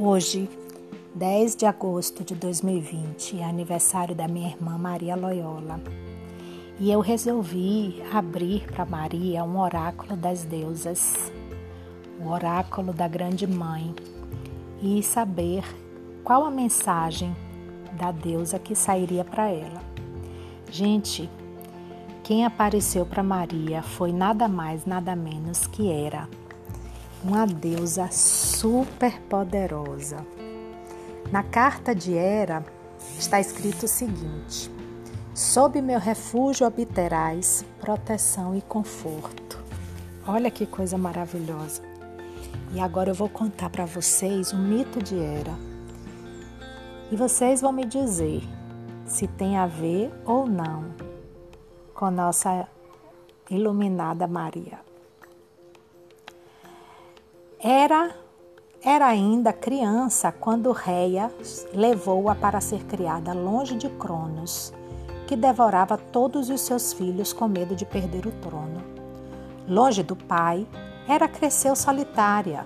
Hoje, 10 de agosto de 2020, é aniversário da minha irmã Maria Loyola. E eu resolvi abrir para Maria um oráculo das deusas, o oráculo da Grande Mãe, e saber qual a mensagem da deusa que sairia para ela. Gente, quem apareceu para Maria foi nada mais, nada menos que era uma deusa super poderosa. Na carta de Hera está escrito o seguinte: Sob meu refúgio obterás proteção e conforto. Olha que coisa maravilhosa. E agora eu vou contar para vocês o mito de Hera. E vocês vão me dizer se tem a ver ou não com nossa iluminada Maria. Era era ainda criança quando Reia levou-a para ser criada longe de Cronos, que devorava todos os seus filhos com medo de perder o trono. Longe do pai, Hera cresceu solitária.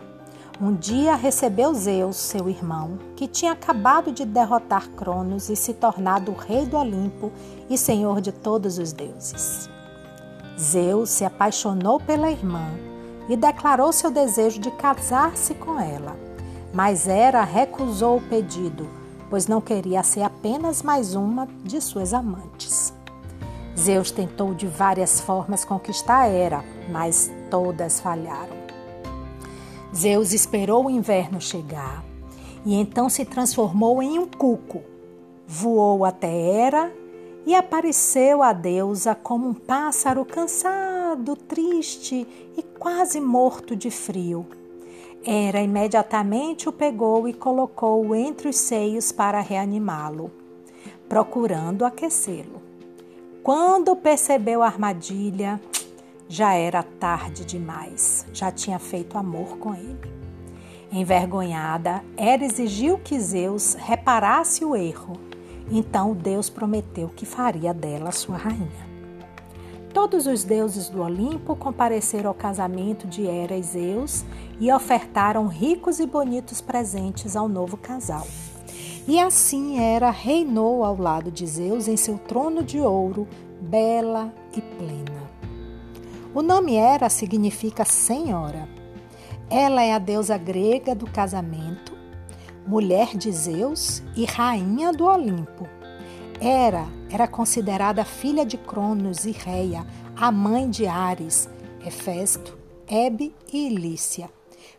Um dia recebeu Zeus, seu irmão, que tinha acabado de derrotar Cronos e se tornado o rei do Olimpo e senhor de todos os deuses. Zeus se apaixonou pela irmã e declarou seu desejo de casar-se com ela. Mas Hera recusou o pedido, pois não queria ser apenas mais uma de suas amantes. Zeus tentou de várias formas conquistar Hera, mas todas falharam. Zeus esperou o inverno chegar e então se transformou em um cuco. Voou até Hera e apareceu a deusa como um pássaro cansado, triste e quase morto de frio. Hera imediatamente o pegou e colocou-o entre os seios para reanimá-lo, procurando aquecê-lo. Quando percebeu a armadilha, já era tarde demais, já tinha feito amor com ele. Envergonhada, Hera exigiu que Zeus reparasse o erro então Deus prometeu que faria dela sua rainha. Todos os deuses do Olimpo compareceram ao casamento de Hera e Zeus e ofertaram ricos e bonitos presentes ao novo casal. E assim Hera reinou ao lado de Zeus em seu trono de ouro, bela e plena. O nome Hera significa senhora. Ela é a deusa grega do casamento mulher de Zeus e rainha do Olimpo. Era era considerada filha de Cronos e Reia, a mãe de Ares, Hefesto, Hebe e Ilícia.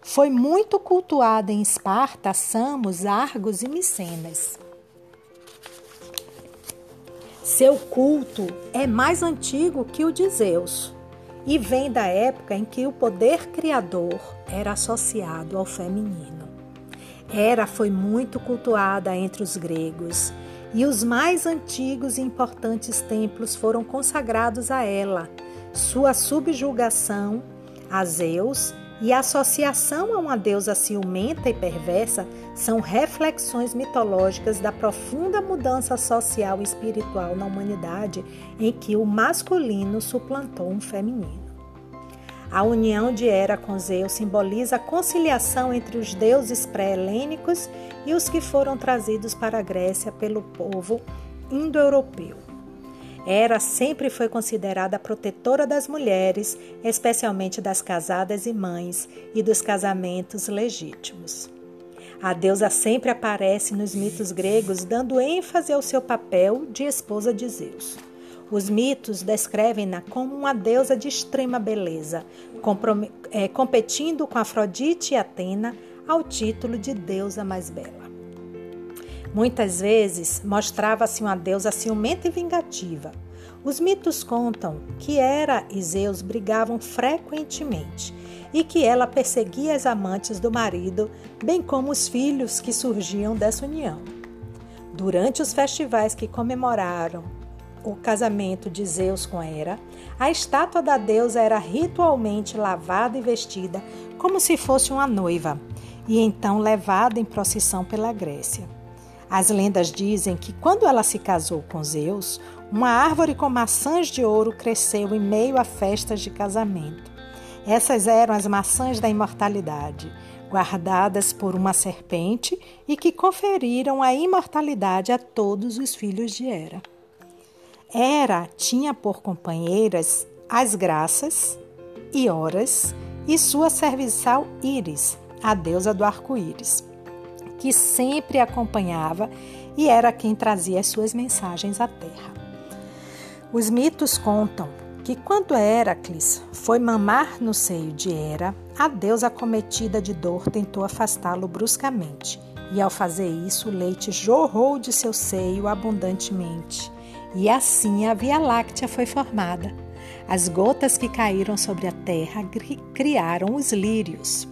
Foi muito cultuada em Esparta, Samos, Argos e Micenas. Seu culto é mais antigo que o de Zeus e vem da época em que o poder criador era associado ao feminino. Hera foi muito cultuada entre os gregos e os mais antigos e importantes templos foram consagrados a ela. Sua subjugação a Zeus e a associação a uma deusa ciumenta e perversa são reflexões mitológicas da profunda mudança social e espiritual na humanidade em que o masculino suplantou um feminino. A união de Hera com Zeus simboliza a conciliação entre os deuses pré-helênicos e os que foram trazidos para a Grécia pelo povo indo-europeu. Hera sempre foi considerada protetora das mulheres, especialmente das casadas e mães, e dos casamentos legítimos. A deusa sempre aparece nos mitos gregos, dando ênfase ao seu papel de esposa de Zeus. Os mitos descrevem-na como uma deusa de extrema beleza, é, competindo com Afrodite e Atena ao título de deusa mais bela. Muitas vezes mostrava-se uma deusa ciumenta e vingativa. Os mitos contam que Hera e Zeus brigavam frequentemente e que ela perseguia as amantes do marido, bem como os filhos que surgiam dessa união. Durante os festivais que comemoraram o casamento de Zeus com Hera, a estátua da deusa era ritualmente lavada e vestida como se fosse uma noiva, e então levada em procissão pela Grécia. As lendas dizem que quando ela se casou com Zeus, uma árvore com maçãs de ouro cresceu em meio a festas de casamento. Essas eram as maçãs da imortalidade. guardadas por uma serpente e que conferiram a imortalidade a todos os filhos de Hera. Hera tinha por companheiras as graças, e Horas e sua serviçal Íris, a deusa do arco-íris, que sempre acompanhava e era quem trazia as suas mensagens à terra. Os mitos contam que quando Heracles foi mamar no seio de Hera, a deusa acometida de dor tentou afastá-lo bruscamente, e ao fazer isso, o leite jorrou de seu seio abundantemente, e assim a Via Láctea foi formada. As gotas que caíram sobre a terra criaram os lírios.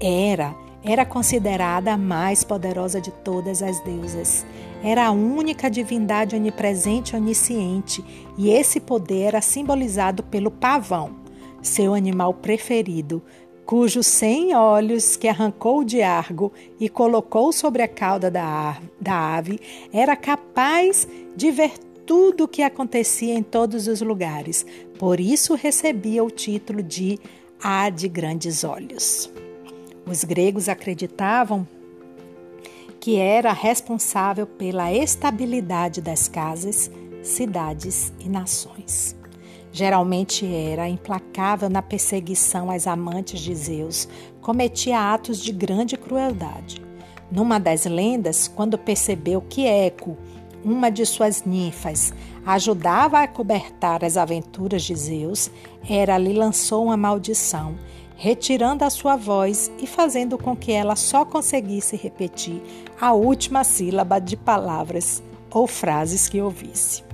Hera era considerada a mais poderosa de todas as deusas. Era a única divindade onipresente e onisciente, e esse poder era simbolizado pelo pavão, seu animal preferido, cujos cem olhos que arrancou de Argo e colocou sobre a cauda da, da ave, era capaz de ver tudo o que acontecia em todos os lugares. Por isso recebia o título de A de Grandes Olhos. Os gregos acreditavam que era responsável pela estabilidade das casas, cidades e nações. Geralmente era implacável na perseguição às amantes de Zeus, cometia atos de grande crueldade. Numa das lendas, quando percebeu que Eco, uma de suas ninfas, ajudava a cobertar as aventuras de Zeus, Hera lhe lançou uma maldição retirando a sua voz e fazendo com que ela só conseguisse repetir a última sílaba de palavras ou frases que ouvisse.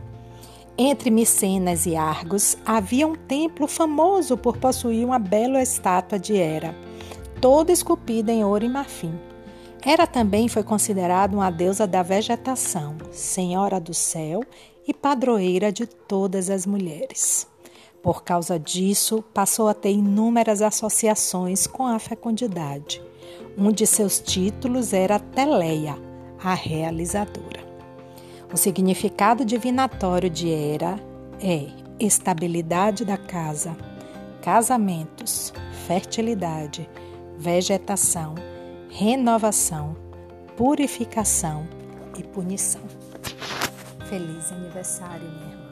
Entre Micenas e Argos havia um templo famoso por possuir uma bela estátua de Hera, toda esculpida em ouro e marfim. Hera também foi considerada uma deusa da vegetação, senhora do céu e padroeira de todas as mulheres. Por causa disso, passou a ter inúmeras associações com a fecundidade. Um de seus títulos era Teleia, a realizadora. O significado divinatório de Hera é estabilidade da casa, casamentos, fertilidade, vegetação, renovação, purificação e punição. Feliz aniversário, minha irmã.